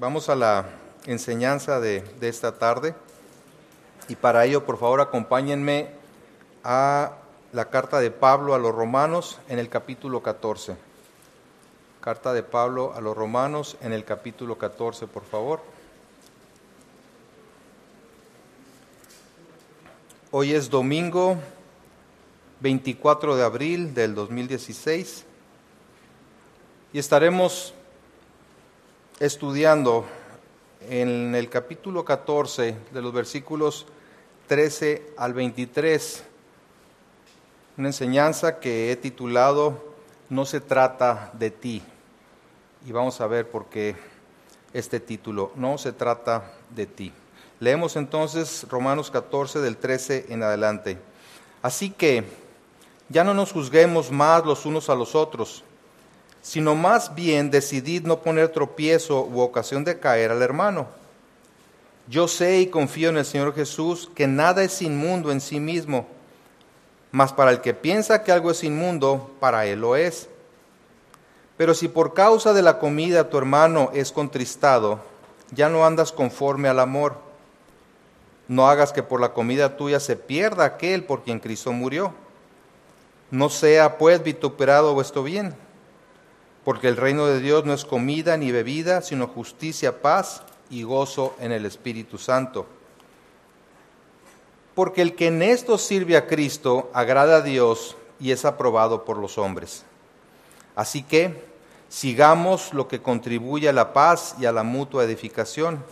Vamos a la enseñanza de, esta tarde y para ello por favor acompáñenme a la carta de Pablo a los romanos en el capítulo 14. Carta de Pablo a los romanos en el capítulo 14, por favor. Hoy es domingo 24 de abril del 2016 y estaremos estudiando en el capítulo 14 de los versículos 13 al 23 una enseñanza que he titulado No se trata de ti. Y vamos a ver por qué este título, No se trata de ti. Leemos entonces Romanos 14 del 13 en adelante. Así que ya no nos juzguemos más los unos a los otros sino más bien decidid no poner tropiezo u ocasión de caer al hermano. Yo sé y confío en el Señor Jesús que nada es inmundo en sí mismo, mas para el que piensa que algo es inmundo, para él lo es. Pero si por causa de la comida tu hermano es contristado, ya no andas conforme al amor. No hagas que por la comida tuya se pierda aquel por quien Cristo murió. No sea pues vituperado vuestro bien porque el reino de Dios no es comida ni bebida, sino justicia, paz y gozo en el Espíritu Santo. Porque el que en esto sirve a Cristo agrada a Dios y es aprobado por los hombres. Así que sigamos lo que contribuye a la paz y a la mutua edificación.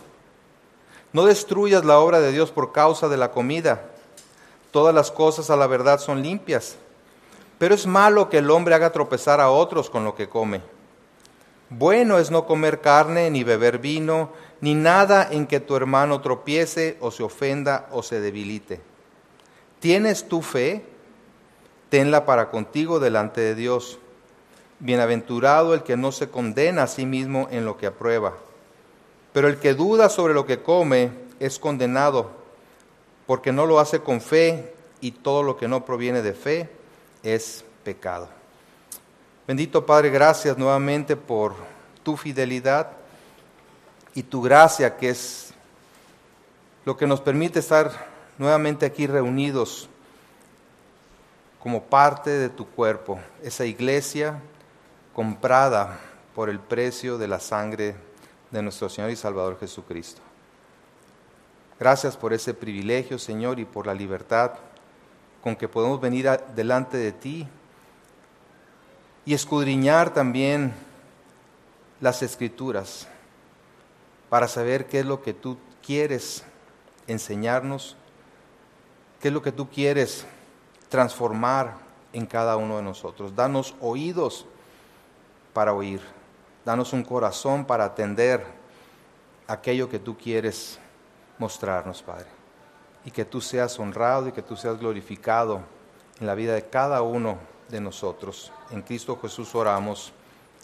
No destruyas la obra de Dios por causa de la comida. Todas las cosas a la verdad son limpias pero es malo que el hombre haga tropezar a otros con lo que come. Bueno es no comer carne, ni beber vino, ni nada en que tu hermano tropiece o se ofenda o se debilite. ¿Tienes tu fe? Tenla para contigo delante de Dios. Bienaventurado el que no se condena a sí mismo en lo que aprueba. Pero el que duda sobre lo que come es condenado, porque no lo hace con fe y todo lo que no proviene de fe es pecado. Bendito Padre, gracias nuevamente por tu fidelidad y tu gracia que es lo que nos permite estar nuevamente aquí reunidos como parte de tu cuerpo, esa iglesia comprada por el precio de la sangre de nuestro Señor y Salvador Jesucristo. Gracias por ese privilegio, Señor, y por la libertad con que podemos venir delante de ti y escudriñar también las escrituras para saber qué es lo que tú quieres enseñarnos, qué es lo que tú quieres transformar en cada uno de nosotros. Danos oídos para oír, danos un corazón para atender aquello que tú quieres mostrarnos, Padre y que tú seas honrado y que tú seas glorificado en la vida de cada uno de nosotros. En Cristo Jesús oramos.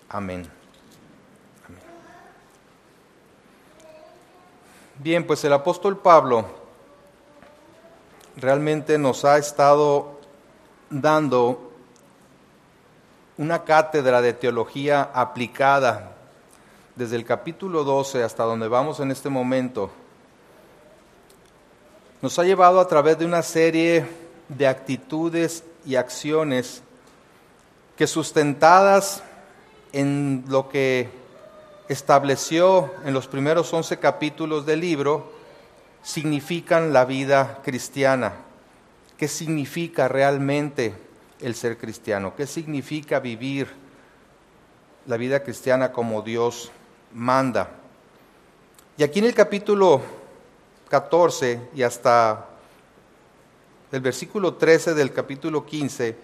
Amén. Bien, pues el apóstol Pablo realmente nos ha estado dando una cátedra de teología aplicada desde el capítulo 12 hasta donde vamos en este momento nos ha llevado a través de una serie de actitudes y acciones que sustentadas en lo que estableció en los primeros once capítulos del libro, significan la vida cristiana. ¿Qué significa realmente el ser cristiano? ¿Qué significa vivir la vida cristiana como Dios manda? Y aquí en el capítulo 14 y hasta el versículo 13 del capítulo 15,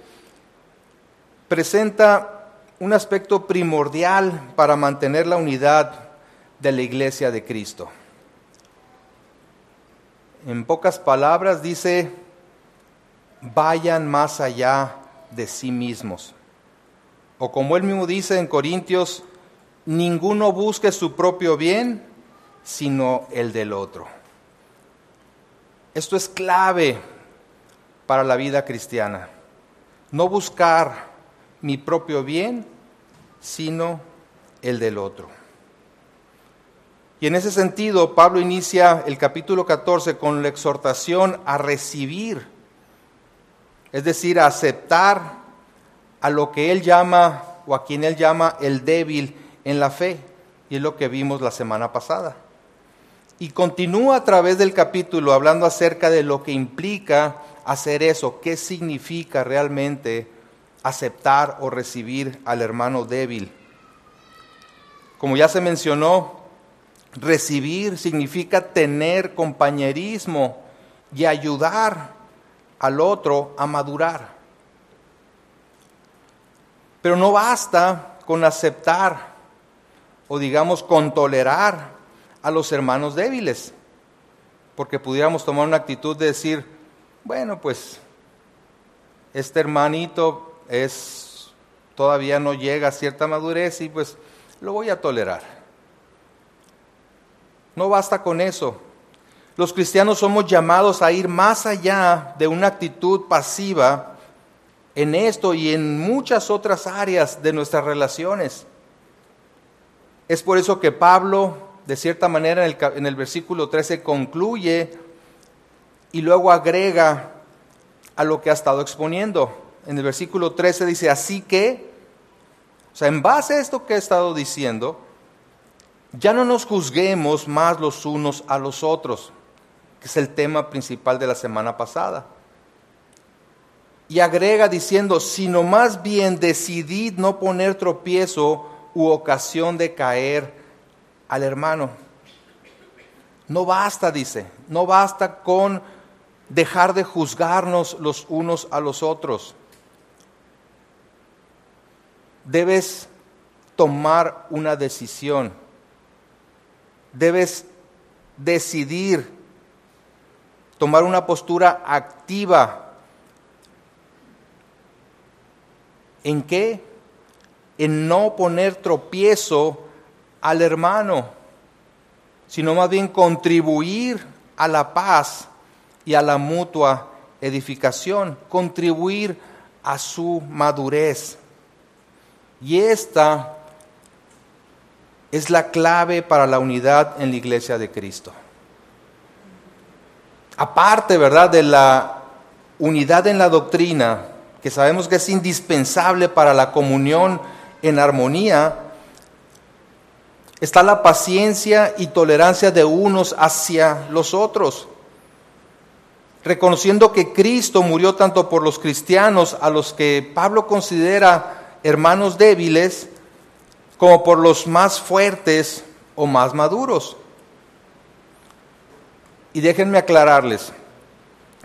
presenta un aspecto primordial para mantener la unidad de la iglesia de Cristo. En pocas palabras dice, vayan más allá de sí mismos. O como él mismo dice en Corintios, ninguno busque su propio bien, sino el del otro. Esto es clave para la vida cristiana. No buscar mi propio bien, sino el del otro. Y en ese sentido, Pablo inicia el capítulo 14 con la exhortación a recibir, es decir, a aceptar a lo que él llama o a quien él llama el débil en la fe. Y es lo que vimos la semana pasada. Y continúa a través del capítulo hablando acerca de lo que implica hacer eso, qué significa realmente aceptar o recibir al hermano débil. Como ya se mencionó, recibir significa tener compañerismo y ayudar al otro a madurar. Pero no basta con aceptar o digamos con tolerar a los hermanos débiles, porque pudiéramos tomar una actitud de decir, bueno, pues este hermanito es todavía no llega a cierta madurez y pues lo voy a tolerar. No basta con eso. Los cristianos somos llamados a ir más allá de una actitud pasiva en esto y en muchas otras áreas de nuestras relaciones. Es por eso que Pablo, de cierta manera, en el, versículo 13 concluye y luego agrega a lo que ha estado exponiendo. En el versículo 13 dice, así que, o sea, en base a esto que he estado diciendo, ya no nos juzguemos más los unos a los otros, que es el tema principal de la semana pasada. Y agrega diciendo, sino más bien decidid no poner tropiezo u ocasión de caer al hermano. No basta, dice, no basta con dejar de juzgarnos los unos a los otros. Debes tomar una decisión. Debes decidir, tomar una postura activa. ¿En qué? En no poner tropiezo al hermano, sino más bien contribuir a la paz y a la mutua edificación, contribuir a su madurez. Y esta es la clave para la unidad en la iglesia de Cristo. Aparte, ¿verdad?, de la unidad en la doctrina, que sabemos que es indispensable para la comunión en armonía, está la paciencia y tolerancia de unos hacia los otros reconociendo que Cristo murió tanto por los cristianos, a los que Pablo considera hermanos débiles, como por los más fuertes o más maduros. Y déjenme aclararles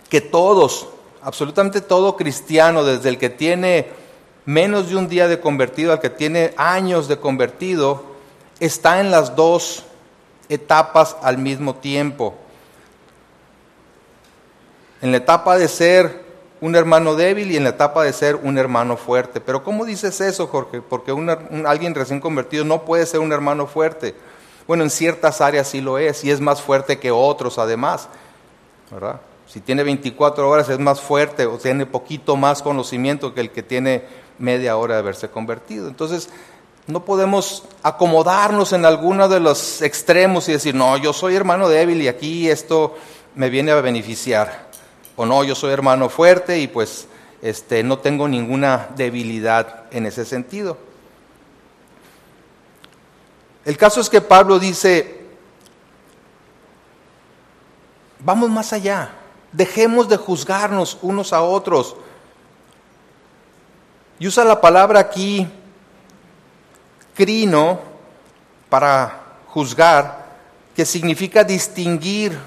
que todos, absolutamente todo cristiano, desde el que tiene menos de un día de convertido al que tiene años de convertido, está en las dos etapas al mismo tiempo en la etapa de ser un hermano débil y en la etapa de ser un hermano fuerte. Pero ¿cómo dices eso, Jorge? Porque alguien recién convertido no puede ser un hermano fuerte. Bueno, en ciertas áreas sí lo es y es más fuerte que otros además. ¿verdad? Si tiene 24 horas es más fuerte o tiene poquito más conocimiento que el que tiene media hora de haberse convertido. Entonces, no podemos acomodarnos en alguno de los extremos y decir, no, yo soy hermano débil y aquí esto me viene a beneficiar o no, yo soy hermano fuerte y pues este, no tengo ninguna debilidad en ese sentido. El caso es que Pablo dice, vamos más allá, dejemos de juzgarnos unos a otros. Y usa la palabra aquí, crino, para juzgar, que significa distinguir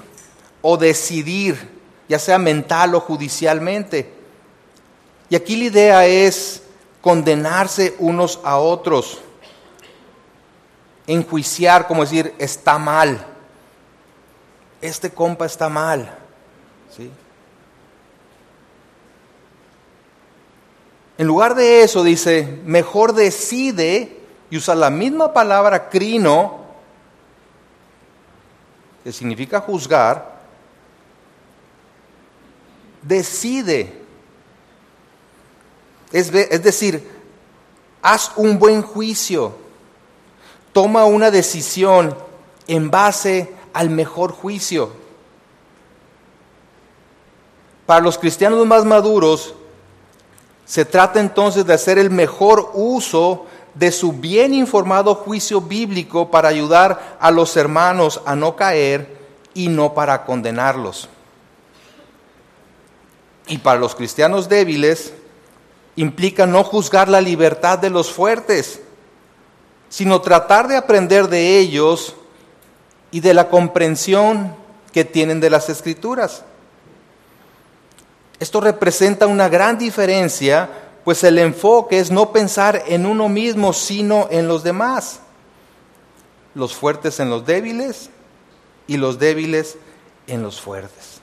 o decidir ya sea mental o judicialmente. Y aquí la idea es condenarse unos a otros, enjuiciar, como decir, está mal, este compa está mal. ¿sí? En lugar de eso dice, mejor decide y usa la misma palabra crino, que significa juzgar, decide. Es, decir, haz un buen juicio, toma una decisión en base al mejor juicio. Para los cristianos más maduros, se trata entonces de hacer el mejor uso de su bien informado juicio bíblico para ayudar a los hermanos a no caer y no para condenarlos. Y para los cristianos débiles implica no juzgar la libertad de los fuertes, sino tratar de aprender de ellos y de la comprensión que tienen de las escrituras. Esto representa una gran diferencia, pues el enfoque es no pensar en uno mismo, sino en los demás. Los fuertes en los débiles y los débiles en los fuertes.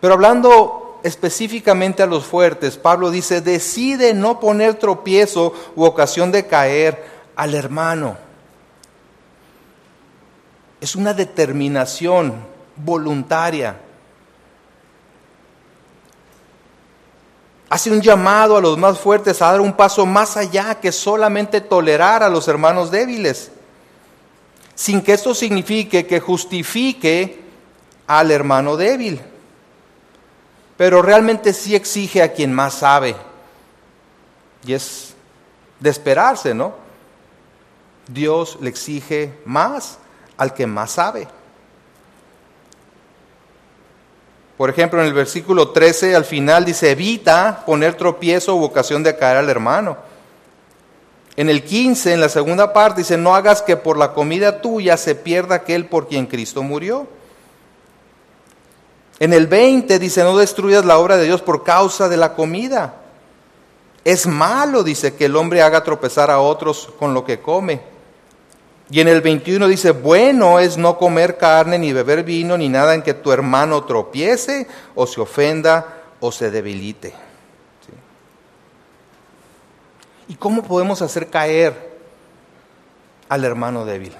Pero hablando específicamente a los fuertes, Pablo dice, decide no poner tropiezo u ocasión de caer al hermano. Es una determinación voluntaria hace un llamado a los más fuertes a dar un paso más allá que solamente tolerar a los hermanos débiles, sin que esto signifique que justifique al hermano débil, pero realmente sí exige a quien más sabe, y es de esperarse, ¿no? Dios le exige más al que más sabe. Por ejemplo, en el versículo 13 al final dice, evita poner tropiezo o ocasión de caer al hermano. En el 15, en la segunda parte, dice, no hagas que por la comida tuya se pierda aquel por quien Cristo murió. En el 20 dice, no destruyas la obra de Dios por causa de la comida. Es malo, dice, que el hombre haga tropezar a otros con lo que come. Y en el 21 dice, bueno es no comer carne, ni beber vino, ni nada en que tu hermano tropiece o se ofenda o se debilite. ¿Y cómo podemos hacer caer al hermano débil?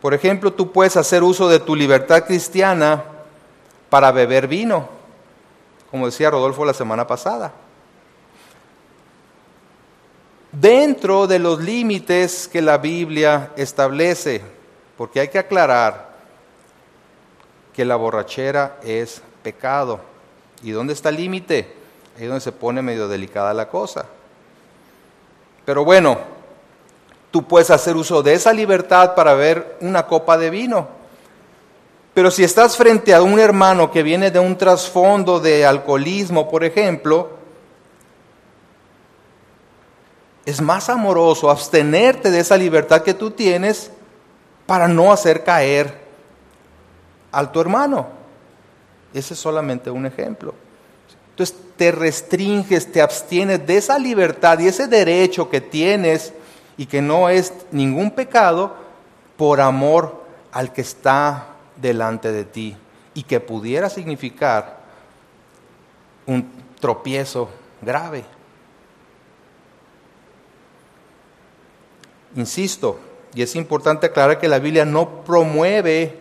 Por ejemplo, tú puedes hacer uso de tu libertad cristiana para beber vino, como decía Rodolfo la semana pasada dentro de los límites que la Biblia establece, porque hay que aclarar que la borrachera es pecado. ¿Y dónde está el límite? Ahí es donde se pone medio delicada la cosa. Pero bueno, tú puedes hacer uso de esa libertad para ver una copa de vino. Pero si estás frente a un hermano que viene de un trasfondo de alcoholismo, por ejemplo, es más amoroso abstenerte de esa libertad que tú tienes para no hacer caer al tu hermano. Ese es solamente un ejemplo. Entonces te restringes, te abstienes de esa libertad y ese derecho que tienes y que no es ningún pecado por amor al que está delante de ti y que pudiera significar un tropiezo grave. Insisto, y es importante aclarar que la Biblia no promueve,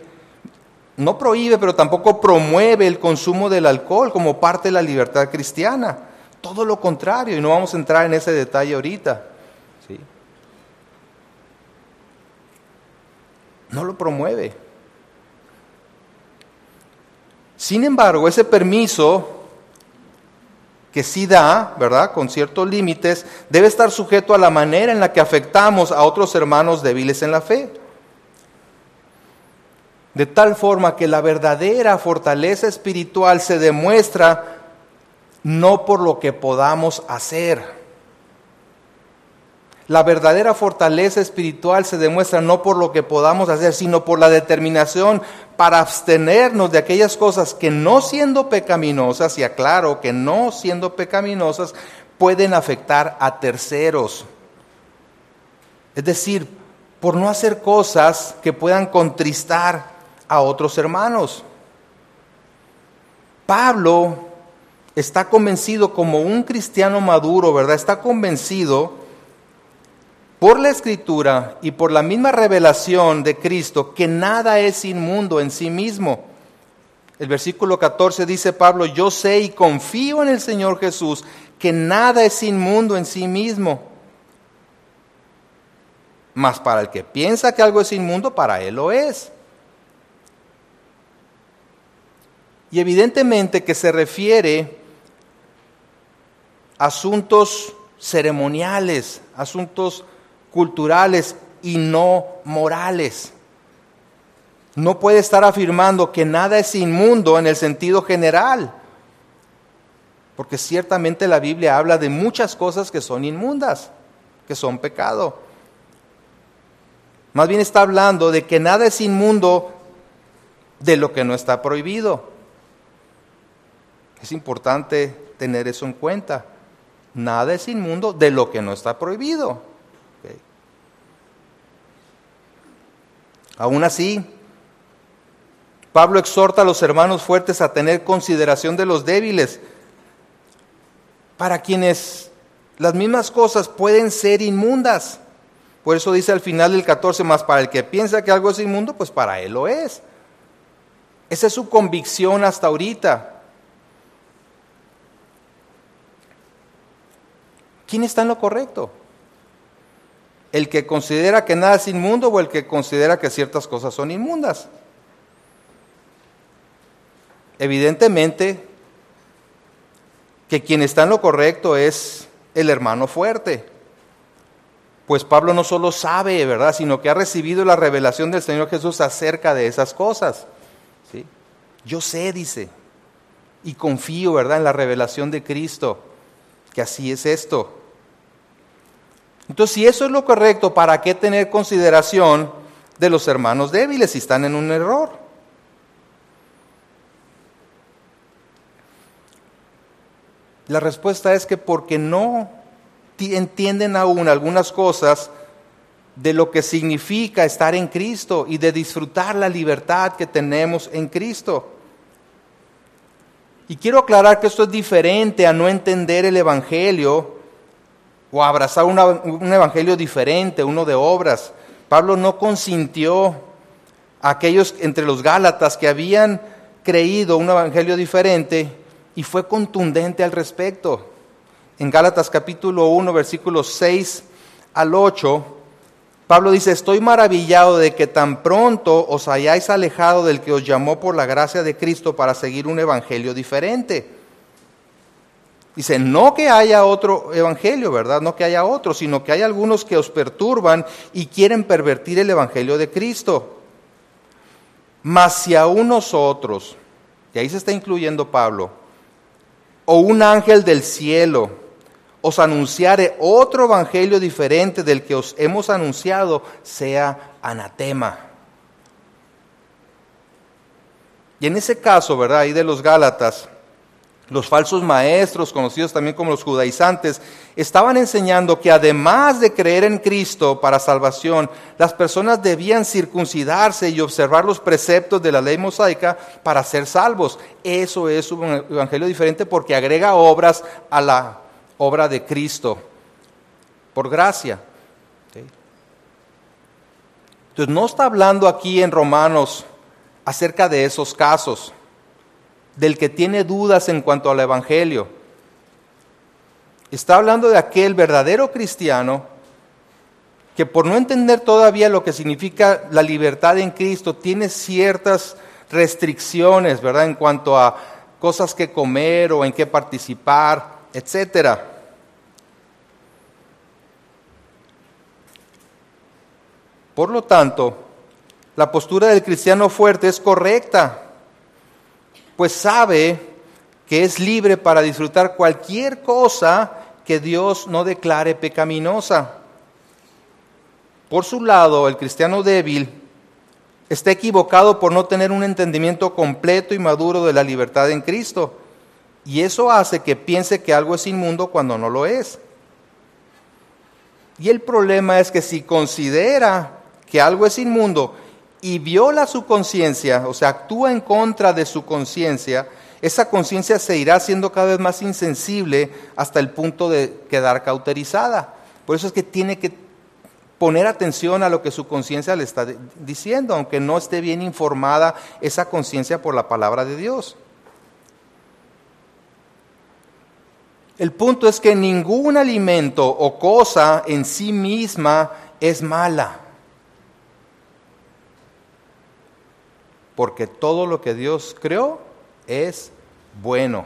no prohíbe, pero tampoco promueve el consumo del alcohol como parte de la libertad cristiana. Todo lo contrario, y no vamos a entrar en ese detalle ahorita. No lo promueve. Sin embargo, ese permiso que sí da, ¿verdad? Con ciertos límites, debe estar sujeto a la manera en la que afectamos a otros hermanos débiles en la fe. De tal forma que la verdadera fortaleza espiritual se demuestra no por lo que podamos hacer, la verdadera fortaleza espiritual se demuestra no por lo que podamos hacer, sino por la determinación para abstenernos de aquellas cosas que no siendo pecaminosas, y aclaro que no siendo pecaminosas, pueden afectar a terceros. Es decir, por no hacer cosas que puedan contristar a otros hermanos. Pablo está convencido como un cristiano maduro, ¿verdad? Está convencido por la escritura y por la misma revelación de Cristo que nada es inmundo en sí mismo. El versículo 14 dice Pablo, yo sé y confío en el Señor Jesús que nada es inmundo en sí mismo. Mas para el que piensa que algo es inmundo, para él lo es. Y evidentemente que se refiere a asuntos ceremoniales, asuntos culturales y no morales. No puede estar afirmando que nada es inmundo en el sentido general, porque ciertamente la Biblia habla de muchas cosas que son inmundas, que son pecado. Más bien está hablando de que nada es inmundo de lo que no está prohibido. Es importante tener eso en cuenta. Nada es inmundo de lo que no está prohibido. Aún así, Pablo exhorta a los hermanos fuertes a tener consideración de los débiles, para quienes las mismas cosas pueden ser inmundas. Por eso dice al final del 14, más para el que piensa que algo es inmundo, pues para él lo es. Esa es su convicción hasta ahorita. ¿Quién está en lo correcto? ¿El que considera que nada es inmundo o el que considera que ciertas cosas son inmundas? Evidentemente que quien está en lo correcto es el hermano fuerte. Pues Pablo no solo sabe, ¿verdad?, sino que ha recibido la revelación del Señor Jesús acerca de esas cosas. ¿sí? Yo sé, dice, y confío, ¿verdad?, en la revelación de Cristo, que así es esto. Entonces, si eso es lo correcto, ¿para qué tener consideración de los hermanos débiles si están en un error? La respuesta es que porque no entienden aún algunas cosas de lo que significa estar en Cristo y de disfrutar la libertad que tenemos en Cristo. Y quiero aclarar que esto es diferente a no entender el Evangelio o abrazar un evangelio diferente, uno de obras. Pablo no consintió a aquellos entre los Gálatas que habían creído un evangelio diferente y fue contundente al respecto. En Gálatas capítulo 1, versículos 6 al 8, Pablo dice, estoy maravillado de que tan pronto os hayáis alejado del que os llamó por la gracia de Cristo para seguir un evangelio diferente Dice, no que haya otro evangelio, ¿verdad? No que haya otro, sino que hay algunos que os perturban y quieren pervertir el evangelio de Cristo. Mas si aún nosotros, y ahí se está incluyendo Pablo, o un ángel del cielo os anunciare otro evangelio diferente del que os hemos anunciado, sea anatema. Y en ese caso, ¿verdad? Ahí de los Gálatas, los falsos maestros, conocidos también como los judaizantes, estaban enseñando que además de creer en Cristo para salvación, las personas debían circuncidarse y observar los preceptos de la ley mosaica para ser salvos. Eso es un evangelio diferente porque agrega obras a la obra de Cristo, por gracia. Entonces no está hablando aquí en Romanos acerca de esos casos del que tiene dudas en cuanto al Evangelio. Está hablando de aquel verdadero cristiano que por no entender todavía lo que significa la libertad en Cristo, tiene ciertas restricciones, ¿verdad? En cuanto a cosas que comer o en qué participar, etcétera. Por lo tanto, la postura del cristiano fuerte es correcta pues sabe que es libre para disfrutar cualquier cosa que Dios no declare pecaminosa. Por su lado, el cristiano débil está equivocado por no tener un entendimiento completo y maduro de la libertad en Cristo. Y eso hace que piense que algo es inmundo cuando no lo es. Y el problema es que si considera que algo es inmundo y viola su conciencia, o sea, actúa en contra de su conciencia, esa conciencia se irá siendo cada vez más insensible hasta el punto de quedar cauterizada. Por eso es que tiene que poner atención a lo que su conciencia le está diciendo, aunque no esté bien informada esa conciencia por la palabra de Dios. El punto es que ningún alimento o cosa en sí misma es mala. Porque todo lo que Dios creó es bueno,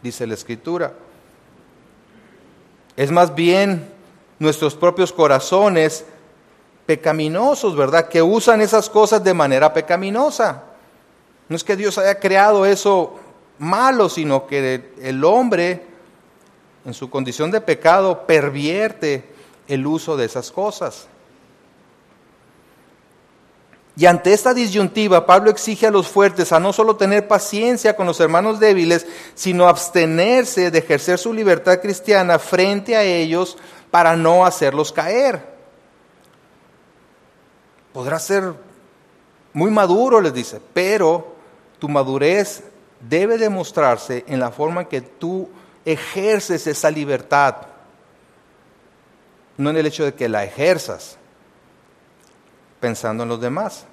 dice la Escritura. Es más bien nuestros propios corazones pecaminosos, ¿verdad? Que usan esas cosas de manera pecaminosa. No es que Dios haya creado eso malo, sino que el hombre, en su condición de pecado, pervierte el uso de esas cosas. Y ante esta disyuntiva, Pablo exige a los fuertes a no solo tener paciencia con los hermanos débiles, sino abstenerse de ejercer su libertad cristiana frente a ellos para no hacerlos caer. Podrá ser muy maduro, les dice, pero tu madurez debe demostrarse en la forma en que tú ejerces esa libertad, no en el hecho de que la ejerzas pensando en los demás.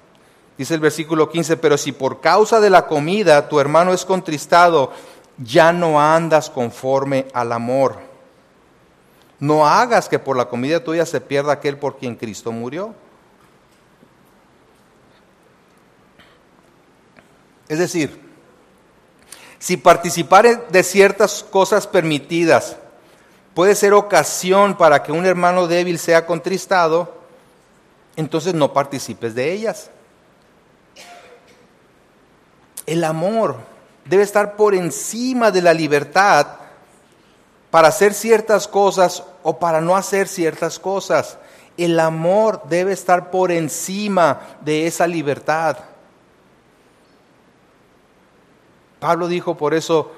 Dice el versículo 15, pero si por causa de la comida tu hermano es contristado, ya no andas conforme al amor. No hagas que por la comida tuya se pierda aquel por quien Cristo murió. Es decir, si participar de ciertas cosas permitidas puede ser ocasión para que un hermano débil sea contristado, entonces no participes de ellas. El amor debe estar por encima de la libertad para hacer ciertas cosas o para no hacer ciertas cosas. El amor debe estar por encima de esa libertad. Pablo dijo por eso,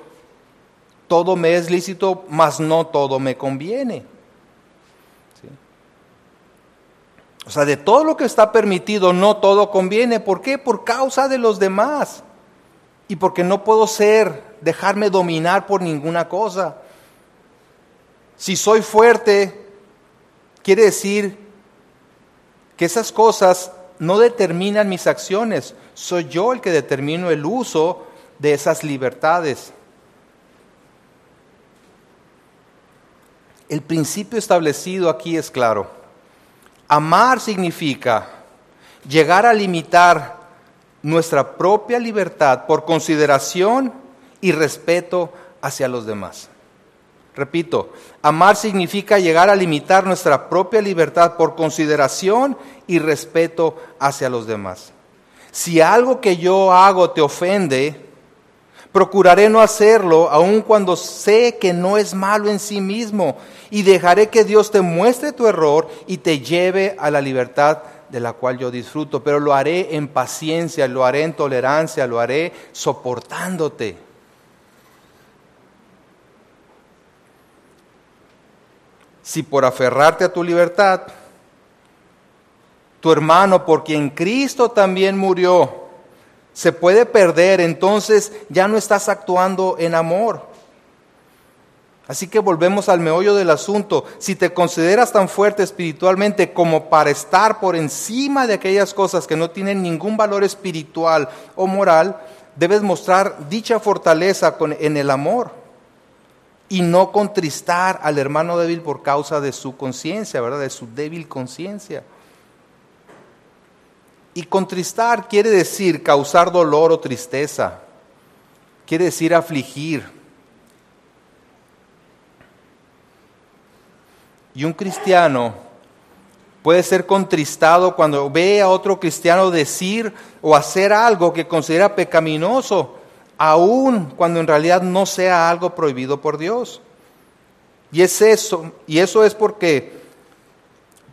todo me es lícito, mas no todo me conviene. O sea, de todo lo que está permitido, no todo conviene. ¿Por qué? Por causa de los demás. Y porque no puedo ser, dejarme dominar por ninguna cosa. Si soy fuerte, quiere decir que esas cosas no determinan mis acciones. Soy yo el que determino el uso de esas libertades. El principio establecido aquí es claro. Amar significa llegar a limitar nuestra propia libertad por consideración y respeto hacia los demás. Repito, amar significa llegar a limitar nuestra propia libertad por consideración y respeto hacia los demás. Si algo que yo hago te ofende, Procuraré no hacerlo, aun cuando sé que no es malo en sí mismo, y dejaré que Dios te muestre tu error y te lleve a la libertad de la cual yo disfruto, pero lo haré en paciencia, lo haré en tolerancia, lo haré soportándote. Si por aferrarte a tu libertad, tu hermano por quien Cristo también murió, se puede perder, entonces ya no estás actuando en amor. Así que volvemos al meollo del asunto. Si te consideras tan fuerte espiritualmente como para estar por encima de aquellas cosas que no tienen ningún valor espiritual o moral, debes mostrar dicha fortaleza en el amor y no contristar al hermano débil por causa de su conciencia, ¿verdad? De su débil conciencia. Y contristar quiere decir causar dolor o tristeza, quiere decir afligir. Y un cristiano puede ser contristado cuando ve a otro cristiano decir o hacer algo que considera pecaminoso, aun cuando en realidad no sea algo prohibido por Dios. Y es eso, y eso es porque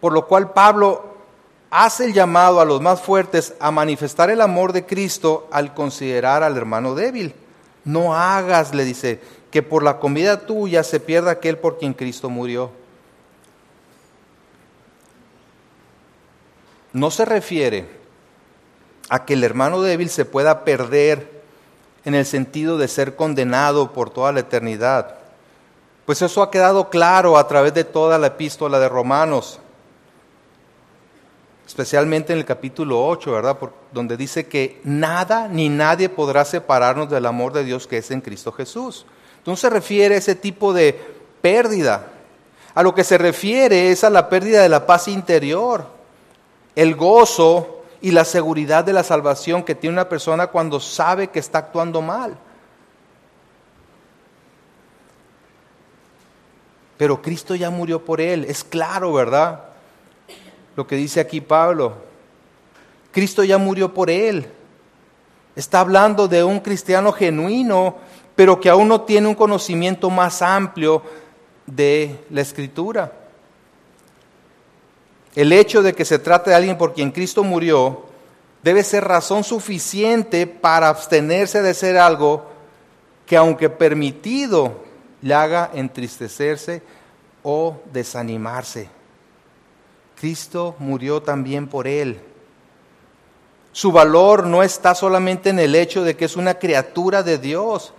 por lo cual Pablo hace el llamado a los más fuertes a manifestar el amor de Cristo al considerar al hermano débil. No hagas, le dice, que por la comida tuya se pierda aquel por quien Cristo murió. No se refiere a que el hermano débil se pueda perder en el sentido de ser condenado por toda la eternidad. Pues eso ha quedado claro a través de toda la epístola de Romanos especialmente en el capítulo 8, ¿verdad? donde dice que nada ni nadie podrá separarnos del amor de Dios que es en Cristo Jesús. Entonces se refiere a ese tipo de pérdida, A lo que se refiere es a la pérdida de la paz interior, el gozo y la seguridad de la salvación que tiene una persona cuando sabe que está actuando mal. Pero Cristo ya murió por él, es claro, ¿verdad? Lo que dice aquí Pablo. Cristo ya murió por él. Está hablando de un cristiano genuino, pero que aún no tiene un conocimiento más amplio de la escritura. El hecho de que se trate de alguien por quien Cristo murió debe ser razón suficiente para abstenerse de hacer algo que aunque permitido le haga entristecerse o desanimarse. Cristo murió también por él. Su valor no está solamente en el hecho de que es una criatura de Dios,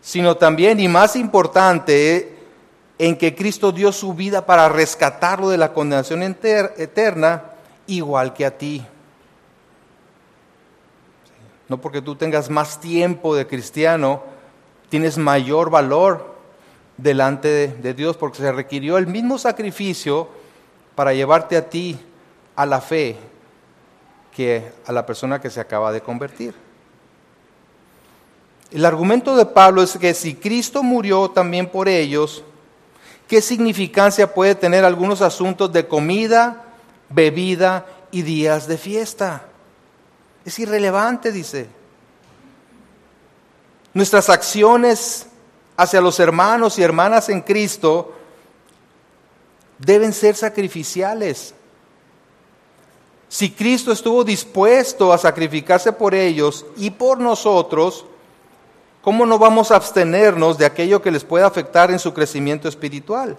sino también, y más importante, en que Cristo dio su vida para rescatarlo de la condenación eterna, igual que a ti. No porque tú tengas más tiempo de cristiano, tienes mayor valor delante de, Dios, porque se requirió el mismo sacrificio para llevarte a ti a la fe que a la persona que se acaba de convertir. El argumento de Pablo es que si Cristo murió también por ellos, ¿qué significancia puede tener algunos asuntos de comida, bebida y días de fiesta? Es irrelevante, dice. Nuestras acciones hacia los hermanos y hermanas en Cristo deben ser sacrificiales. Si Cristo estuvo dispuesto a sacrificarse por ellos y por nosotros, ¿cómo no vamos a abstenernos de aquello que les puede afectar en su crecimiento espiritual?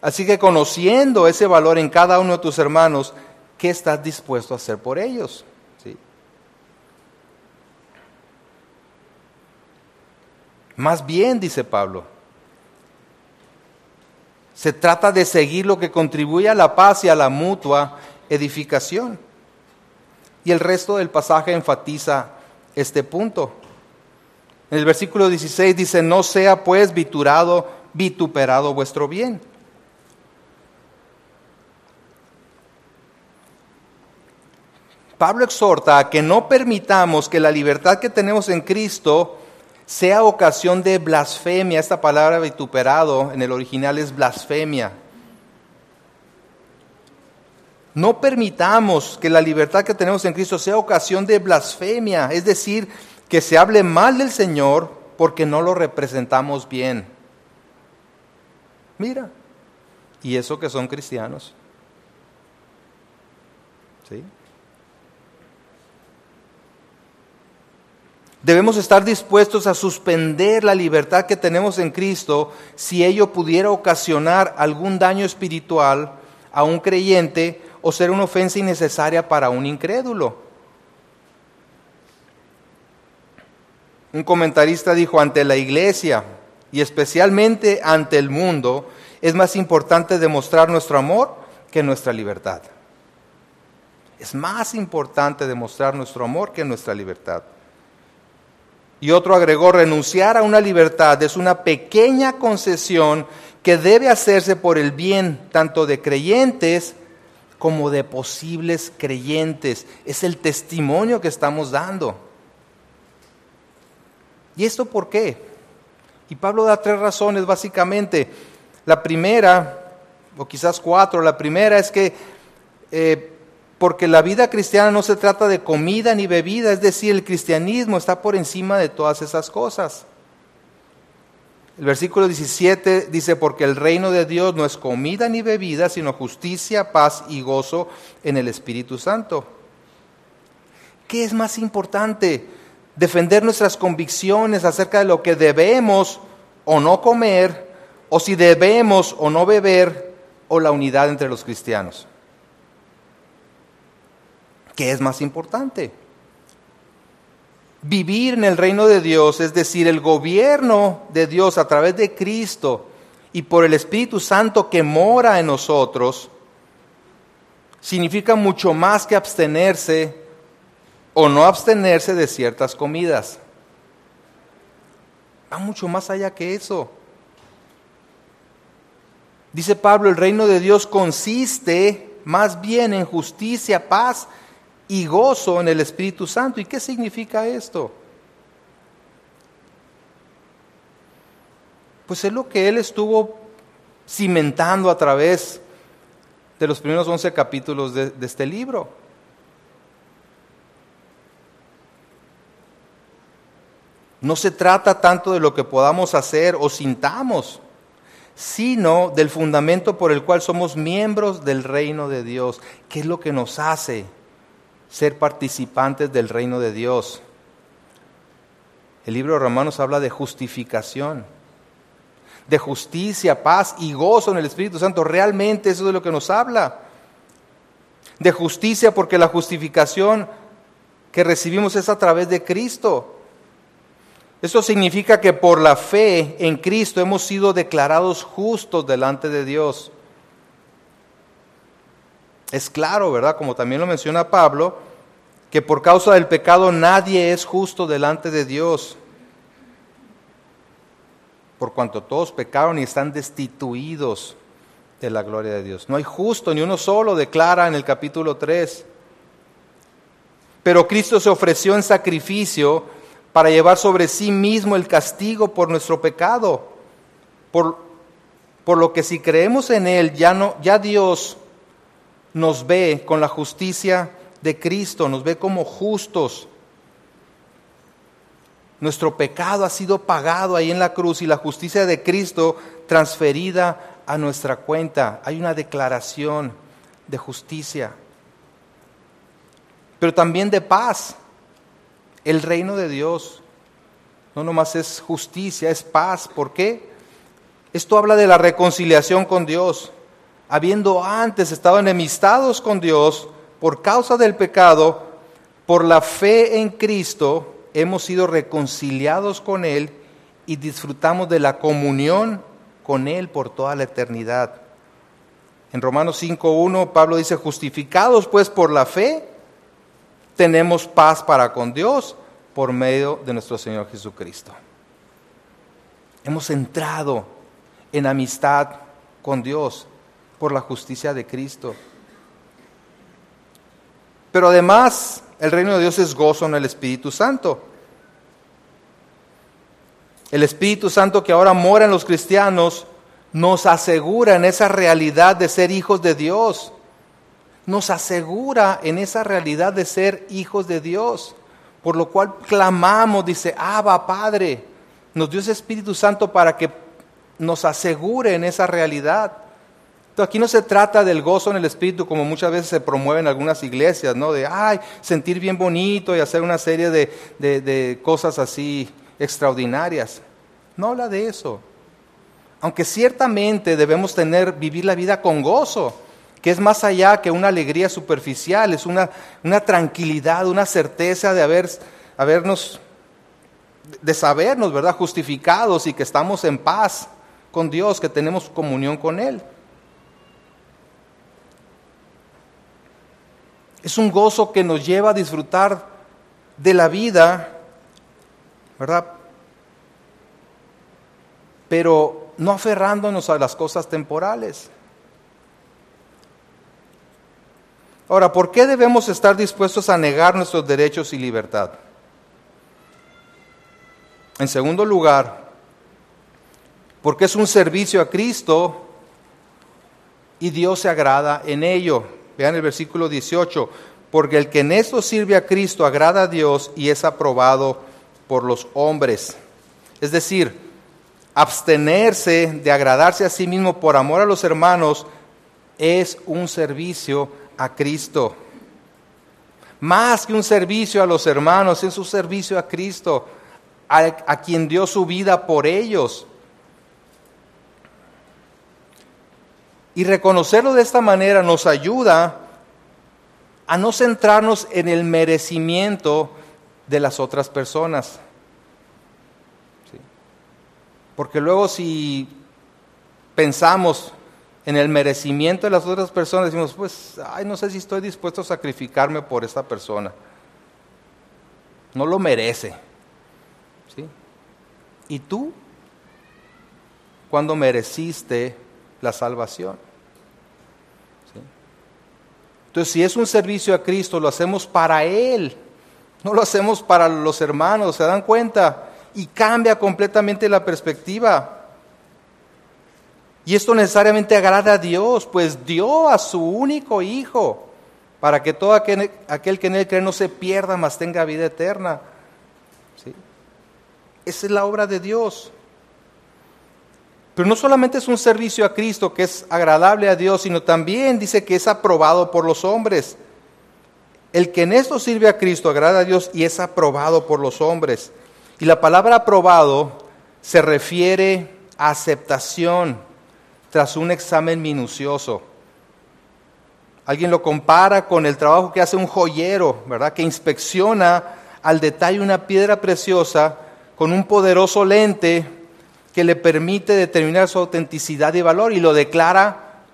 Así que conociendo ese valor en cada uno de tus hermanos, ¿qué estás dispuesto a hacer por ellos? Más bien, dice Pablo, se trata de seguir lo que contribuye a la paz y a la mutua edificación. Y el resto del pasaje enfatiza este punto. En el versículo 16 dice, no sea pues viturado, vituperado vuestro bien. Pablo exhorta a que no permitamos que la libertad que tenemos en Cristo sea ocasión de blasfemia. Esta palabra vituperado en el original es blasfemia. No permitamos que la libertad que tenemos en Cristo sea ocasión de blasfemia, es decir, que se hable mal del Señor porque no lo representamos bien. Mira, y eso que son cristianos. ¿Sí? Debemos estar dispuestos a suspender la libertad que tenemos en Cristo si ello pudiera ocasionar algún daño espiritual a un creyente o ser una ofensa innecesaria para un incrédulo. Un comentarista dijo, ante la iglesia y especialmente ante el mundo, es más importante demostrar nuestro amor que nuestra libertad. Es más importante demostrar nuestro amor que nuestra libertad. Y otro agregó, renunciar a una libertad es una pequeña concesión que debe hacerse por el bien tanto de creyentes como de posibles creyentes. Es el testimonio que estamos dando. ¿Y esto por qué? Y Pablo da tres razones básicamente. La primera, o quizás cuatro, la primera es que eh, porque la vida cristiana no se trata de comida ni bebida, es decir, el cristianismo está por encima de todas esas cosas. El versículo 17 dice, porque el reino de Dios no es comida ni bebida, sino justicia, paz y gozo en el Espíritu Santo. ¿Qué es más importante? Defender nuestras convicciones acerca de lo que debemos o no comer, o si debemos o no beber, o la unidad entre los cristianos. ¿Qué es más importante? Vivir en el reino de Dios, es decir, el gobierno de Dios a través de Cristo y por el Espíritu Santo que mora en nosotros, significa mucho más que abstenerse o no abstenerse de ciertas comidas. Va mucho más allá que eso. Dice Pablo, el reino de Dios consiste más bien en justicia, paz y gozo en el Espíritu Santo. ¿Y qué significa esto? Pues es lo que él estuvo cimentando a través de los primeros 11 capítulos de, de este libro. No se trata tanto de lo que podamos hacer o sintamos, sino del fundamento por el cual somos miembros del reino de Dios. ¿Qué es lo que nos hace ser participantes del reino de Dios? El libro de Romanos habla de justificación, de justicia, paz y gozo en el Espíritu Santo. Realmente eso es de lo que nos habla. De justicia porque la justificación que recibimos es a través de Cristo. Esto significa que por la fe en Cristo hemos sido declarados justos delante de Dios. Es claro, ¿verdad? Como también lo menciona Pablo, que por causa del pecado nadie es justo delante de Dios. Por cuanto todos pecaron y están destituidos de la gloria de Dios. No hay justo, ni uno solo, declara en el capítulo 3. Pero Cristo se ofreció en sacrificio para llevar sobre sí mismo el castigo por nuestro pecado. Por, por lo que si creemos en Él, ya, no, ya Dios nos ve con la justicia de Cristo, nos ve como justos. Nuestro pecado ha sido pagado ahí en la cruz y la justicia de Cristo transferida a nuestra cuenta. Hay una declaración de justicia, pero también de paz. El reino de Dios no nomás es justicia, es paz. ¿Por qué? Esto habla de la reconciliación con Dios. Habiendo antes estado enemistados con Dios por causa del pecado, por la fe en Cristo hemos sido reconciliados con Él y disfrutamos de la comunión con Él por toda la eternidad. En Romanos 5.1 Pablo dice, justificados pues por la fe, tenemos paz para con Dios por medio de nuestro Señor Jesucristo. Hemos entrado en amistad con Dios por la justicia de Cristo. Pero además, el reino de Dios es gozo en el Espíritu Santo. El Espíritu Santo que ahora mora en los cristianos nos asegura en esa realidad de ser hijos de Dios nos asegura en esa realidad de ser hijos de Dios, por lo cual clamamos, dice, Abba Padre, nos dio ese Espíritu Santo para que nos asegure en esa realidad. Entonces, aquí no se trata del gozo en el Espíritu como muchas veces se promueve en algunas iglesias, ¿no? De, ay, sentir bien bonito y hacer una serie de, de cosas así extraordinarias. No habla de eso. Aunque ciertamente debemos tener, vivir la vida con gozo que es más allá que una alegría superficial, es una, una tranquilidad, una certeza de haber, habernos, de sabernos, ¿verdad?, justificados y que estamos en paz con Dios, que tenemos comunión con Él. Es un gozo que nos lleva a disfrutar de la vida, ¿verdad? Pero no aferrándonos a las cosas temporales. Ahora, ¿por qué debemos estar dispuestos a negar nuestros derechos y libertad? En segundo lugar, porque es un servicio a Cristo y Dios se agrada en ello. Vean el versículo 18, porque el que en esto sirve a Cristo agrada a Dios y es aprobado por los hombres. Es decir, abstenerse de agradarse a sí mismo por amor a los hermanos es un servicio a Cristo. Más que un servicio a los hermanos, es un servicio a Cristo, a, quien dio su vida por ellos. Y reconocerlo de esta manera nos ayuda a no centrarnos en el merecimiento de las otras personas. Porque luego si pensamos en el merecimiento de las otras personas, decimos, pues, ay, no sé si estoy dispuesto a sacrificarme por esta persona. No lo merece. ¿Sí? ¿Y tú? Cuando mereciste la salvación. Entonces, si es un servicio a Cristo, lo hacemos para Él, no lo hacemos para los hermanos, ¿se dan cuenta? Y cambia completamente la perspectiva. Y esto necesariamente agrada a Dios, pues dio a su único Hijo para que todo aquel, que en Él cree no se pierda, mas tenga vida eterna. Esa es la obra de Dios. Pero no solamente es un servicio a Cristo que es agradable a Dios, sino también dice que es aprobado por los hombres. El que en esto sirve a Cristo agrada a Dios y es aprobado por los hombres. Y la palabra aprobado se refiere a aceptación tras un examen minucioso. Alguien lo compara con el trabajo que hace un joyero, ¿verdad? Que inspecciona al detalle una piedra preciosa con un poderoso lente que le permite determinar su autenticidad y valor y lo declara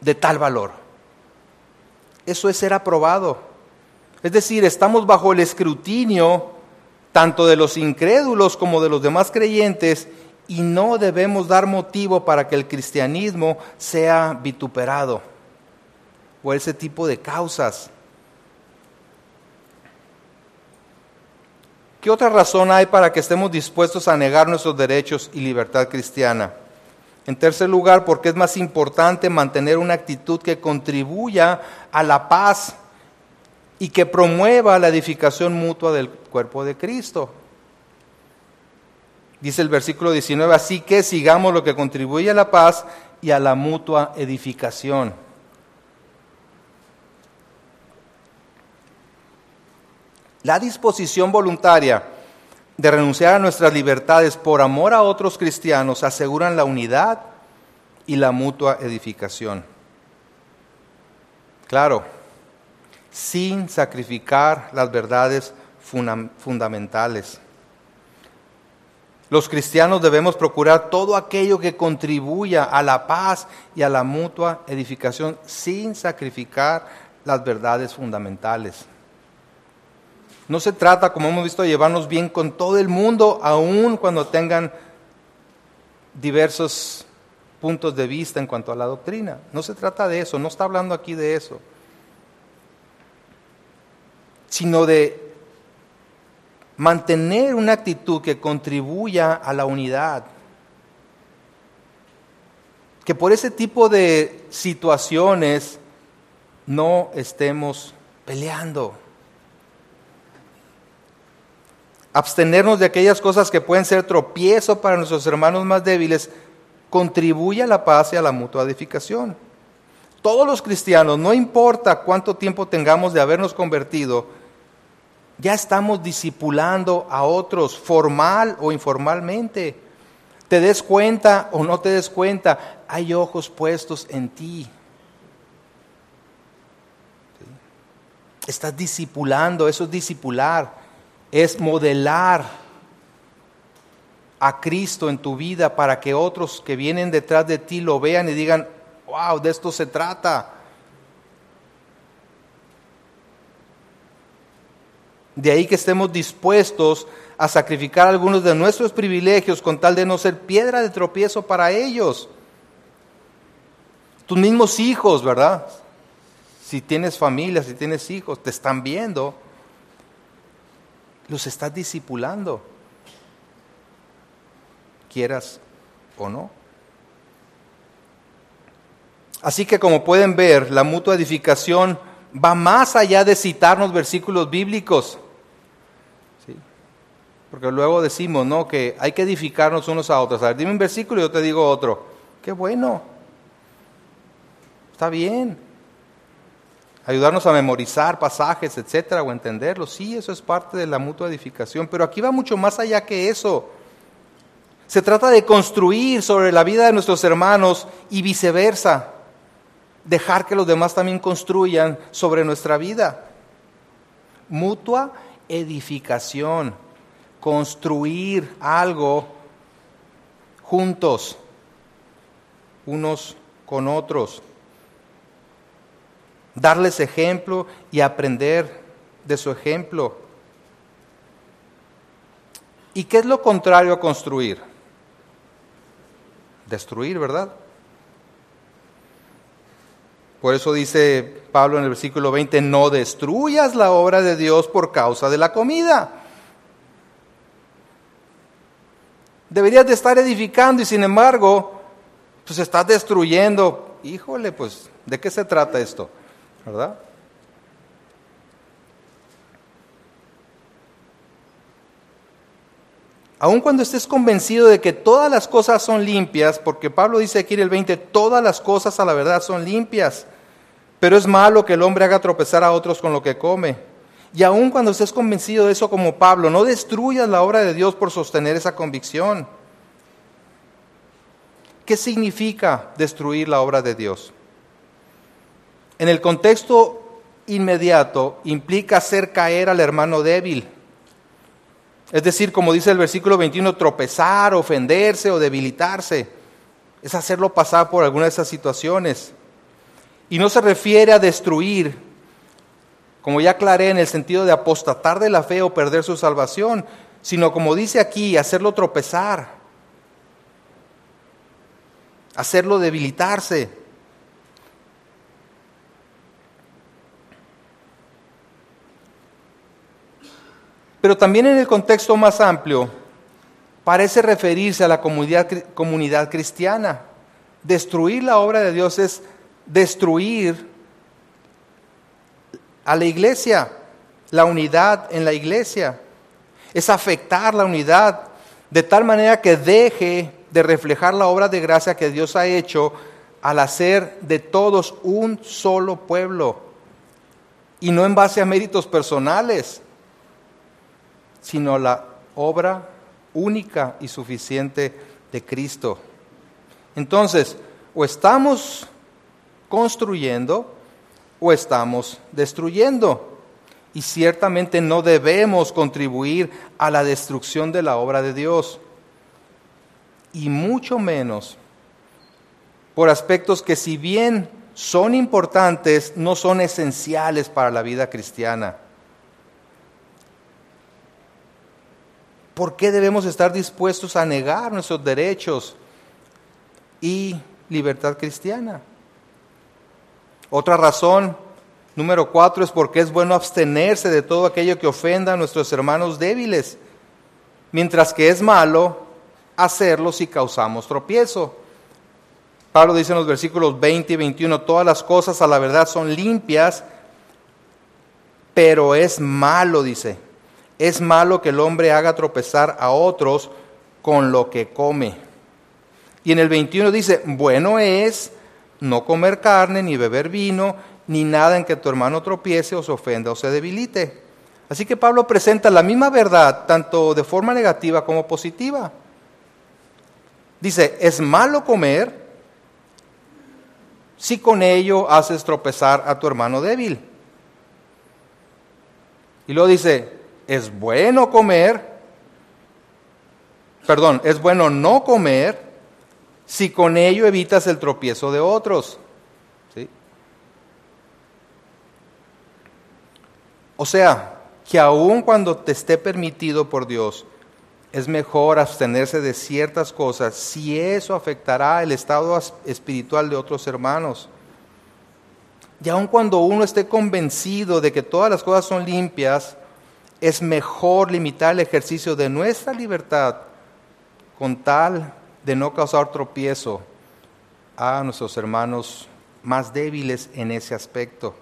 de tal valor. Eso es ser aprobado. Es decir, estamos bajo el escrutinio tanto de los incrédulos como de los demás creyentes y no debemos dar motivo para que el cristianismo sea vituperado o ese tipo de causas. ¿Qué otra razón hay para que estemos dispuestos a negar nuestros derechos y libertad cristiana? En tercer lugar, porque es más importante mantener una actitud que contribuya a la paz y que promueva la edificación mutua del cuerpo de Cristo. Dice el versículo 19, así que sigamos lo que contribuye a la paz y a la mutua edificación. La disposición voluntaria de renunciar a nuestras libertades por amor a otros cristianos aseguran la unidad y la mutua edificación. Claro, sin sacrificar las verdades fundamentales. Los cristianos debemos procurar todo aquello que contribuya a la paz y a la mutua edificación sin sacrificar las verdades fundamentales. No se trata, como hemos visto, de llevarnos bien con todo el mundo, aun cuando tengan diversos puntos de vista en cuanto a la doctrina. No se trata de eso, no está hablando aquí de eso, sino de mantener una actitud que contribuya a la unidad. Que por ese tipo de situaciones no estemos peleando abstenernos de aquellas cosas que pueden ser tropiezo para nuestros hermanos más débiles, contribuye a la paz y a la mutua edificación. Todos los cristianos, no importa cuánto tiempo tengamos de habernos convertido, ya estamos discipulando a otros, formal o informalmente. Te des cuenta o no te des cuenta, hay ojos puestos en ti. Estás discipulando, eso es discipular es modelar a Cristo en tu vida para que otros que vienen detrás de ti lo vean y digan, wow, de esto se trata. De ahí que estemos dispuestos a sacrificar algunos de nuestros privilegios con tal de no ser piedra de tropiezo para ellos. Tus mismos hijos, ¿verdad? Si tienes familia, si tienes hijos, te están viendo los estás discipulando, quieras o no. Así que como pueden ver, la mutua edificación va más allá de citarnos versículos bíblicos. Porque luego decimos, ¿no? Que hay que edificarnos unos a otros. A ver, dime un versículo y yo te digo otro. Qué bueno. Está bien ayudarnos a memorizar pasajes, etcétera, o entenderlos. Sí, eso es parte de la mutua edificación, pero aquí va mucho más allá que eso. Se trata de construir sobre la vida de nuestros hermanos y viceversa. Dejar que los demás también construyan sobre nuestra vida. Mutua edificación. Construir algo juntos, unos con otros darles ejemplo y aprender de su ejemplo. ¿Y qué es lo contrario a construir? Destruir, ¿verdad? Por eso dice Pablo en el versículo 20, no destruyas la obra de Dios por causa de la comida. Deberías de estar edificando y sin embargo, pues estás destruyendo. Híjole, pues, ¿de qué se trata esto? ¿Verdad? Aun cuando estés convencido de que todas las cosas son limpias, porque Pablo dice aquí en el 20, todas las cosas a la verdad son limpias, pero es malo que el hombre haga tropezar a otros con lo que come. Y aun cuando estés convencido de eso como Pablo, no destruyas la obra de Dios por sostener esa convicción. ¿Qué significa destruir la obra de Dios? En el contexto inmediato implica hacer caer al hermano débil es decir, como dice el versículo 21, tropezar, ofenderse o debilitarse. Es hacerlo pasar por alguna de esas situaciones. Y no se refiere a destruir, como ya aclaré, en el sentido de apostatar de la fe o perder su salvación, sino como dice aquí, hacerlo tropezar, hacerlo debilitarse. Pero también en el contexto más amplio parece referirse a la comunidad, cristiana. Destruir la obra de Dios es destruir a la iglesia, la unidad en la iglesia. Es afectar la unidad de tal manera que deje de reflejar la obra de gracia que Dios ha hecho al hacer de todos un solo pueblo y no en base a méritos personales sino la obra única y suficiente de Cristo. Entonces, o estamos construyendo o estamos destruyendo. Y ciertamente no debemos contribuir a la destrucción de la obra de Dios. Y mucho menos por aspectos que si bien son importantes, no son esenciales para la vida cristiana. ¿Por qué debemos estar dispuestos a negar nuestros derechos y libertad cristiana? Otra razón, número cuatro, es porque es bueno abstenerse de todo aquello que ofenda a nuestros hermanos débiles, mientras que es malo hacerlo si causamos tropiezo. Pablo dice en los versículos 20 y 21, todas las cosas a la verdad son limpias, pero es malo, dice, es malo que el hombre haga tropezar a otros con lo que come. Y en el 21 dice, bueno es no comer carne, ni beber vino, ni nada en que tu hermano tropiece o se ofenda o se debilite. Así que Pablo presenta la misma verdad, tanto de forma negativa como positiva. Dice, es malo comer si con ello haces tropezar a tu hermano débil. Y luego dice, es bueno comer, perdón, es bueno no comer si con ello evitas el tropiezo de otros. ¿sí? O sea, que aun cuando te esté permitido por Dios, es mejor abstenerse de ciertas cosas si eso afectará el estado espiritual de otros hermanos. Y aun cuando uno esté convencido de que todas las cosas son limpias, es mejor limitar el ejercicio de nuestra libertad con tal de no causar tropiezo a nuestros hermanos más débiles en ese aspecto.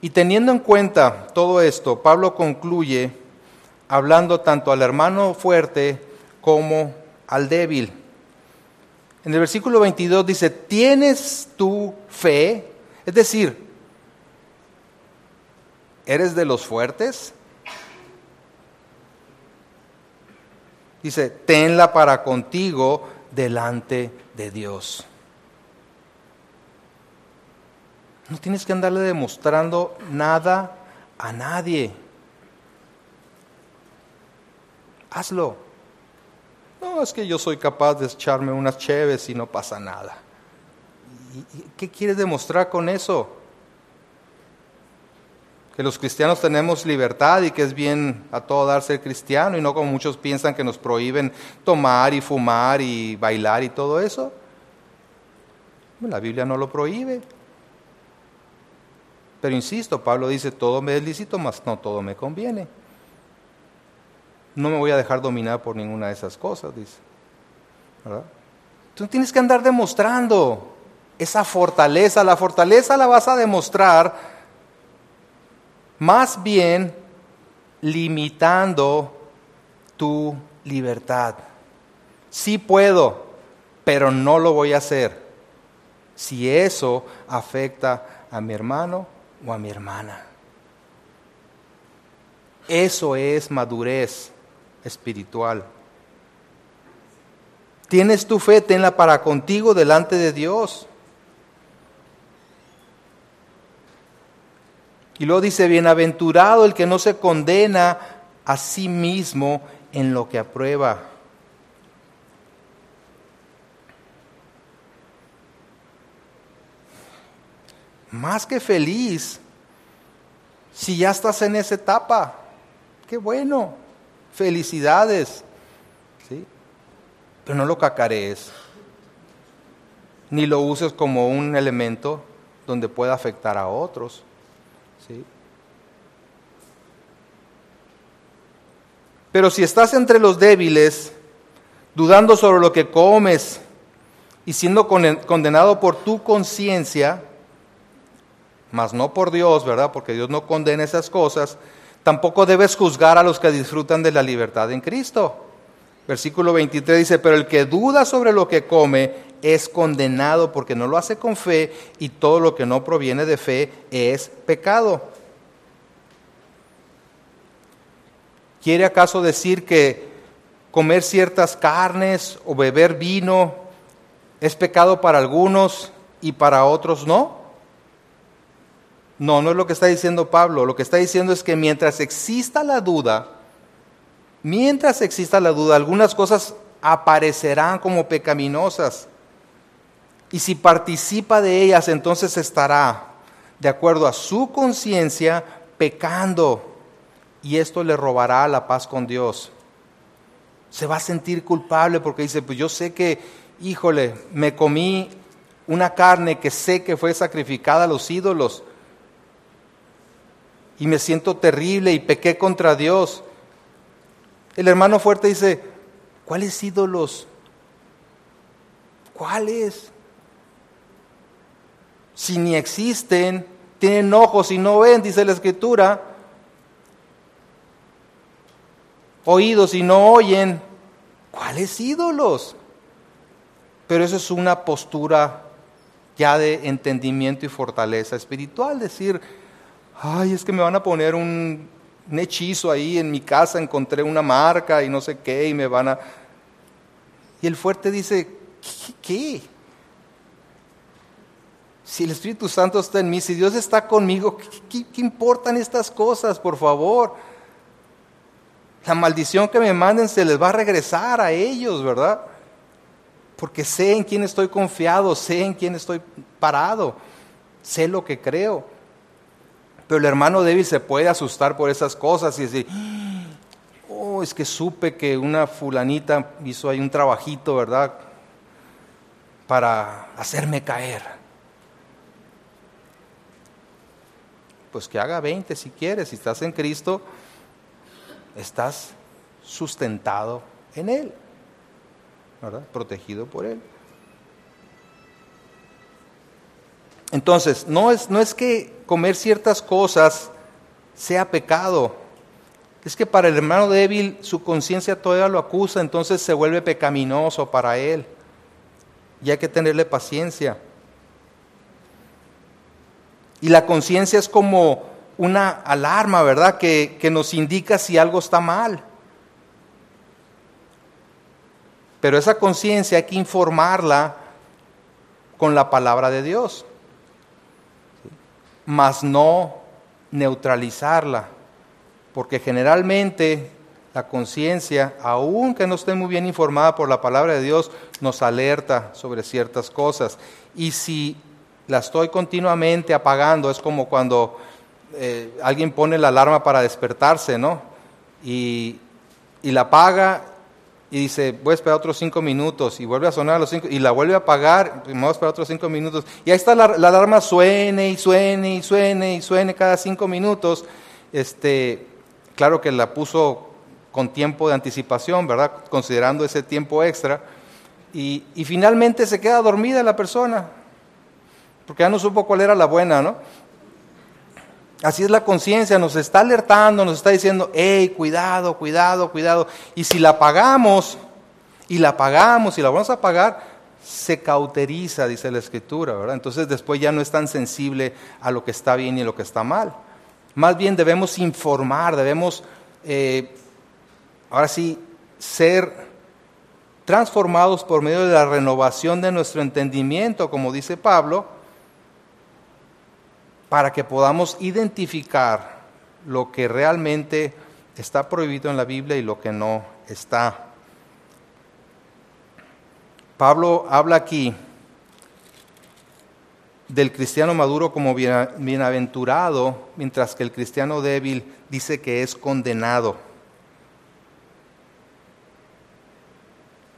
Y teniendo en cuenta todo esto, Pablo concluye hablando tanto al hermano fuerte como al débil. En el versículo 22 dice, ¿tienes tu fe? Es decir, ¿Eres de los fuertes? Dice, tenla para contigo delante de Dios. No tienes que andarle demostrando nada a nadie. Hazlo. No, es que yo soy capaz de echarme unas cheves y no pasa nada. ¿Qué quieres demostrar con eso? Que los cristianos tenemos libertad y que es bien a todo dar ser cristiano y no como muchos piensan que nos prohíben tomar y fumar y bailar y todo eso. La Biblia no lo prohíbe. Pero insisto, Pablo dice, todo me es lícito, mas no todo me conviene. No me voy a dejar dominar por ninguna de esas cosas, dice. ¿Verdad? Tú tienes que andar demostrando esa fortaleza. La fortaleza la vas a demostrar más bien limitando tu libertad. Sí puedo, pero no lo voy a hacer si eso afecta a mi hermano o a mi hermana. Eso es madurez espiritual. Tienes tu fe, tenla para contigo delante de Dios. Y luego dice, bienaventurado el que no se condena a sí mismo en lo que aprueba. Más que feliz si ya estás en esa etapa. Qué bueno. Felicidades. ¿Sí? Pero no lo cacarees. Ni lo uses como un elemento donde pueda afectar a otros. Pero si estás entre los débiles, dudando sobre lo que comes y siendo condenado por tu conciencia, mas no por Dios, ¿verdad? Porque Dios no condena esas cosas, tampoco debes juzgar a los que disfrutan de la libertad en Cristo. Versículo 23 dice, pero el que duda sobre lo que come es condenado porque no lo hace con fe y todo lo que no proviene de fe es pecado. ¿Quiere acaso decir que comer ciertas carnes o beber vino es pecado para algunos y para otros no? No, no es lo que está diciendo Pablo. Lo que está diciendo es que mientras exista la duda, mientras exista la duda, algunas cosas aparecerán como pecaminosas. Y si participa de ellas, entonces estará, de acuerdo a su conciencia, pecando y esto le robará la paz con Dios. Se va a sentir culpable porque dice, pues yo sé que, híjole, me comí una carne que sé que fue sacrificada a los ídolos y me siento terrible y pequé contra Dios. El hermano fuerte dice, ¿cuáles ídolos? ¿Cuáles? Si ni existen, tienen ojos y no ven, dice la escritura. oídos y no oyen. ¿Cuáles ídolos? Pero eso es una postura ya de entendimiento y fortaleza espiritual, decir, ay, es que me van a poner un, hechizo ahí en mi casa, encontré una marca y no sé qué, y me van a... Y el fuerte dice, ¿qué? Si el Espíritu Santo está en mí, si Dios está conmigo, qué importan estas cosas, por favor? La maldición que me manden se les va a regresar a ellos, ¿verdad? Porque sé en quién estoy confiado, sé en quién estoy parado, sé lo que creo. Pero el hermano débil se puede asustar por esas cosas y decir, oh, es que supe que una fulanita hizo ahí un trabajito, ¿verdad? Para hacerme caer. Pues que haga 20 si quieres, si estás en Cristo, estás sustentado en Él, ¿verdad? Protegido por Él. Entonces, no es, no es que comer ciertas cosas sea pecado, es que para el hermano débil su conciencia todavía lo acusa, entonces se vuelve pecaminoso para él. Y hay que tenerle paciencia. Y la conciencia es como una alarma, ¿verdad? Que, que nos indica si algo está mal. Pero esa conciencia hay que informarla con la palabra de Dios, mas no neutralizarla, porque generalmente la conciencia, aunque no esté muy bien informada por la palabra de Dios, nos alerta sobre ciertas cosas. Y si la estoy continuamente apagando, es como cuando eh, alguien pone la alarma para despertarse, ¿no? Y, la apaga y dice, voy a esperar otros cinco minutos, y vuelve a sonar a los cinco, y la vuelve a apagar, y me voy a esperar otros cinco minutos, y ahí está la, alarma, suene y suene y suene y suene cada cinco minutos, este, claro que la puso con tiempo de anticipación, ¿verdad? Considerando ese tiempo extra, y, y finalmente se queda dormida la persona, porque ya no supo cuál era la buena, ¿no? Así es la conciencia, nos está alertando, nos está diciendo, hey, cuidado, cuidado, cuidado. Y si la pagamos, y la pagamos, y la vamos a pagar, se cauteriza, dice la escritura, ¿verdad? Entonces después ya no es tan sensible a lo que está bien y lo que está mal. Más bien debemos informar, debemos, eh, ahora sí, ser transformados por medio de la renovación de nuestro entendimiento, como dice Pablo, para que podamos identificar lo que realmente está prohibido en la Biblia y lo que no está. Pablo habla aquí del cristiano maduro como bienaventurado, mientras que el cristiano débil dice que es condenado.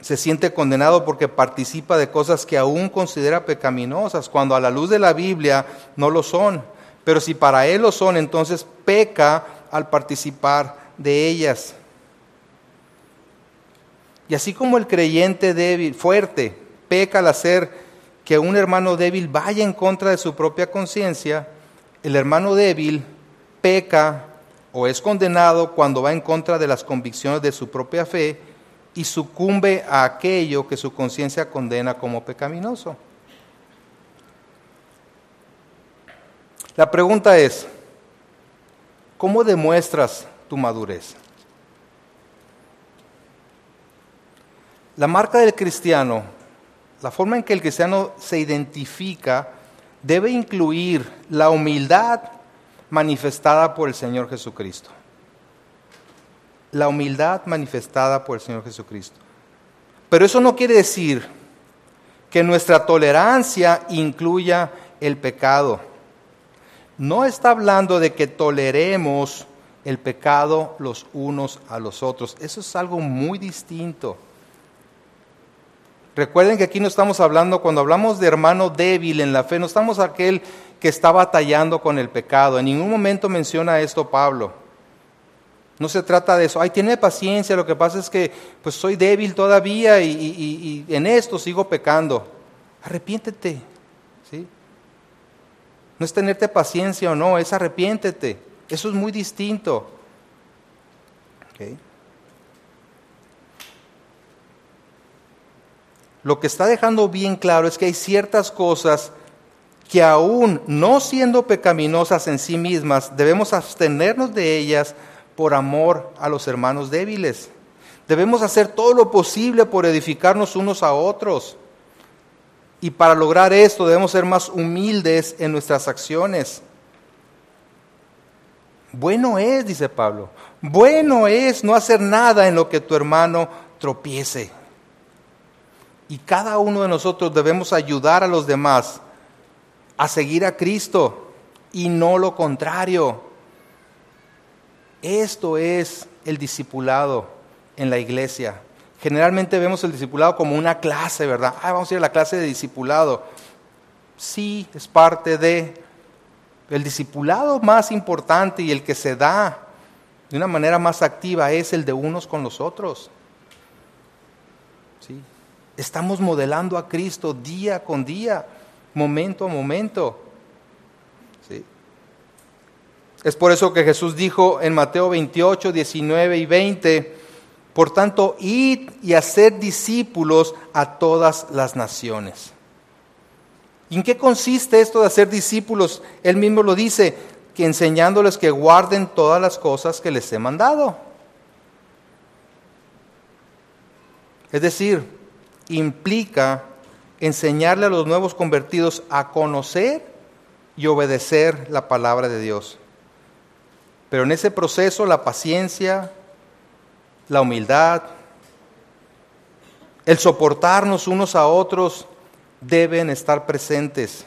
Se siente condenado porque participa de cosas que aún considera pecaminosas, cuando a la luz de la Biblia no lo son. Pero si para él lo son, entonces peca al participar de ellas. Y así como el creyente débil, fuerte, peca al hacer que un hermano débil vaya en contra de su propia conciencia, el hermano débil peca o es condenado cuando va en contra de las convicciones de su propia fe y sucumbe a aquello que su conciencia condena como pecaminoso. La pregunta es, ¿cómo demuestras tu madurez? La marca del cristiano, la forma en que el cristiano se identifica, debe incluir la humildad manifestada por el Señor Jesucristo la humildad manifestada por el Señor Jesucristo. Pero eso no quiere decir que nuestra tolerancia incluya el pecado. No está hablando de que toleremos el pecado los unos a los otros. Eso es algo muy distinto. Recuerden que aquí no estamos hablando, cuando hablamos de hermano débil en la fe, no estamos aquel que está batallando con el pecado. En ningún momento menciona esto Pablo. No se trata de eso. Ay, tiene paciencia, lo que pasa es que pues soy débil todavía y, en esto sigo pecando. Arrepiéntete. ¿sí? No es tenerte paciencia o no, es arrepiéntete. Eso es muy distinto. Lo que está dejando bien claro es que hay ciertas cosas que aún no siendo pecaminosas en sí mismas, debemos abstenernos de ellas por amor a los hermanos débiles. Debemos hacer todo lo posible por edificarnos unos a otros. Y para lograr esto debemos ser más humildes en nuestras acciones. Bueno es, dice Pablo, bueno es no hacer nada en lo que tu hermano tropiece. Y cada uno de nosotros debemos ayudar a los demás a seguir a Cristo y no lo contrario. Esto es el discipulado en la iglesia. Generalmente vemos el discipulado como una clase, ¿verdad? Ah, vamos a ir a la clase de discipulado. Sí, es parte de... El discipulado más importante y el que se da de una manera más activa es el de unos con los otros. ¿Sí? Estamos modelando a Cristo día con día, momento a momento. Es por eso que Jesús dijo en Mateo 28, 19 y 20, por tanto, id y haced discípulos a todas las naciones. ¿Y en qué consiste esto de hacer discípulos? Él mismo lo dice, que enseñándoles que guarden todas las cosas que les he mandado. Es decir, implica enseñarle a los nuevos convertidos a conocer y obedecer la palabra de Dios. Pero en ese proceso la paciencia, la humildad, el soportarnos unos a otros deben estar presentes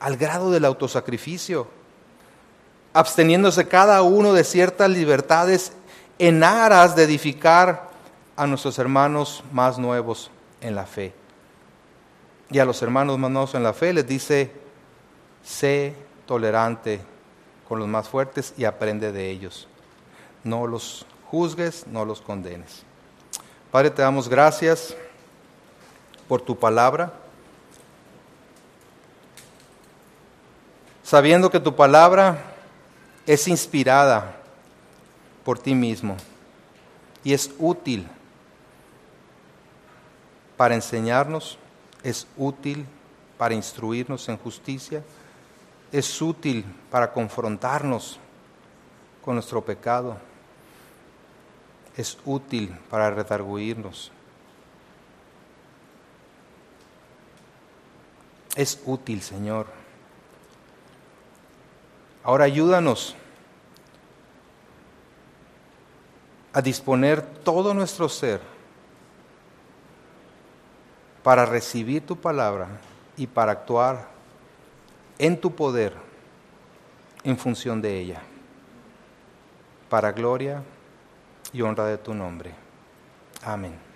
al grado del autosacrificio, absteniéndose cada uno de ciertas libertades en aras de edificar a nuestros hermanos más nuevos en la fe. Y a los hermanos más nuevos en la fe les dice, sé tolerante con los más fuertes y aprende de ellos. No los juzgues, no los condenes. Padre, te damos gracias por tu palabra. Sabiendo que tu palabra es inspirada por ti mismo y es útil para enseñarnos, es útil para instruirnos en justicia, es útil para confrontarnos con nuestro pecado, es útil para redarguirnos, es útil, Señor. Ahora ayúdanos a disponer todo nuestro ser para recibir tu palabra y para actuar en tu poder en función de ella, para gloria y honra de tu nombre. Amén.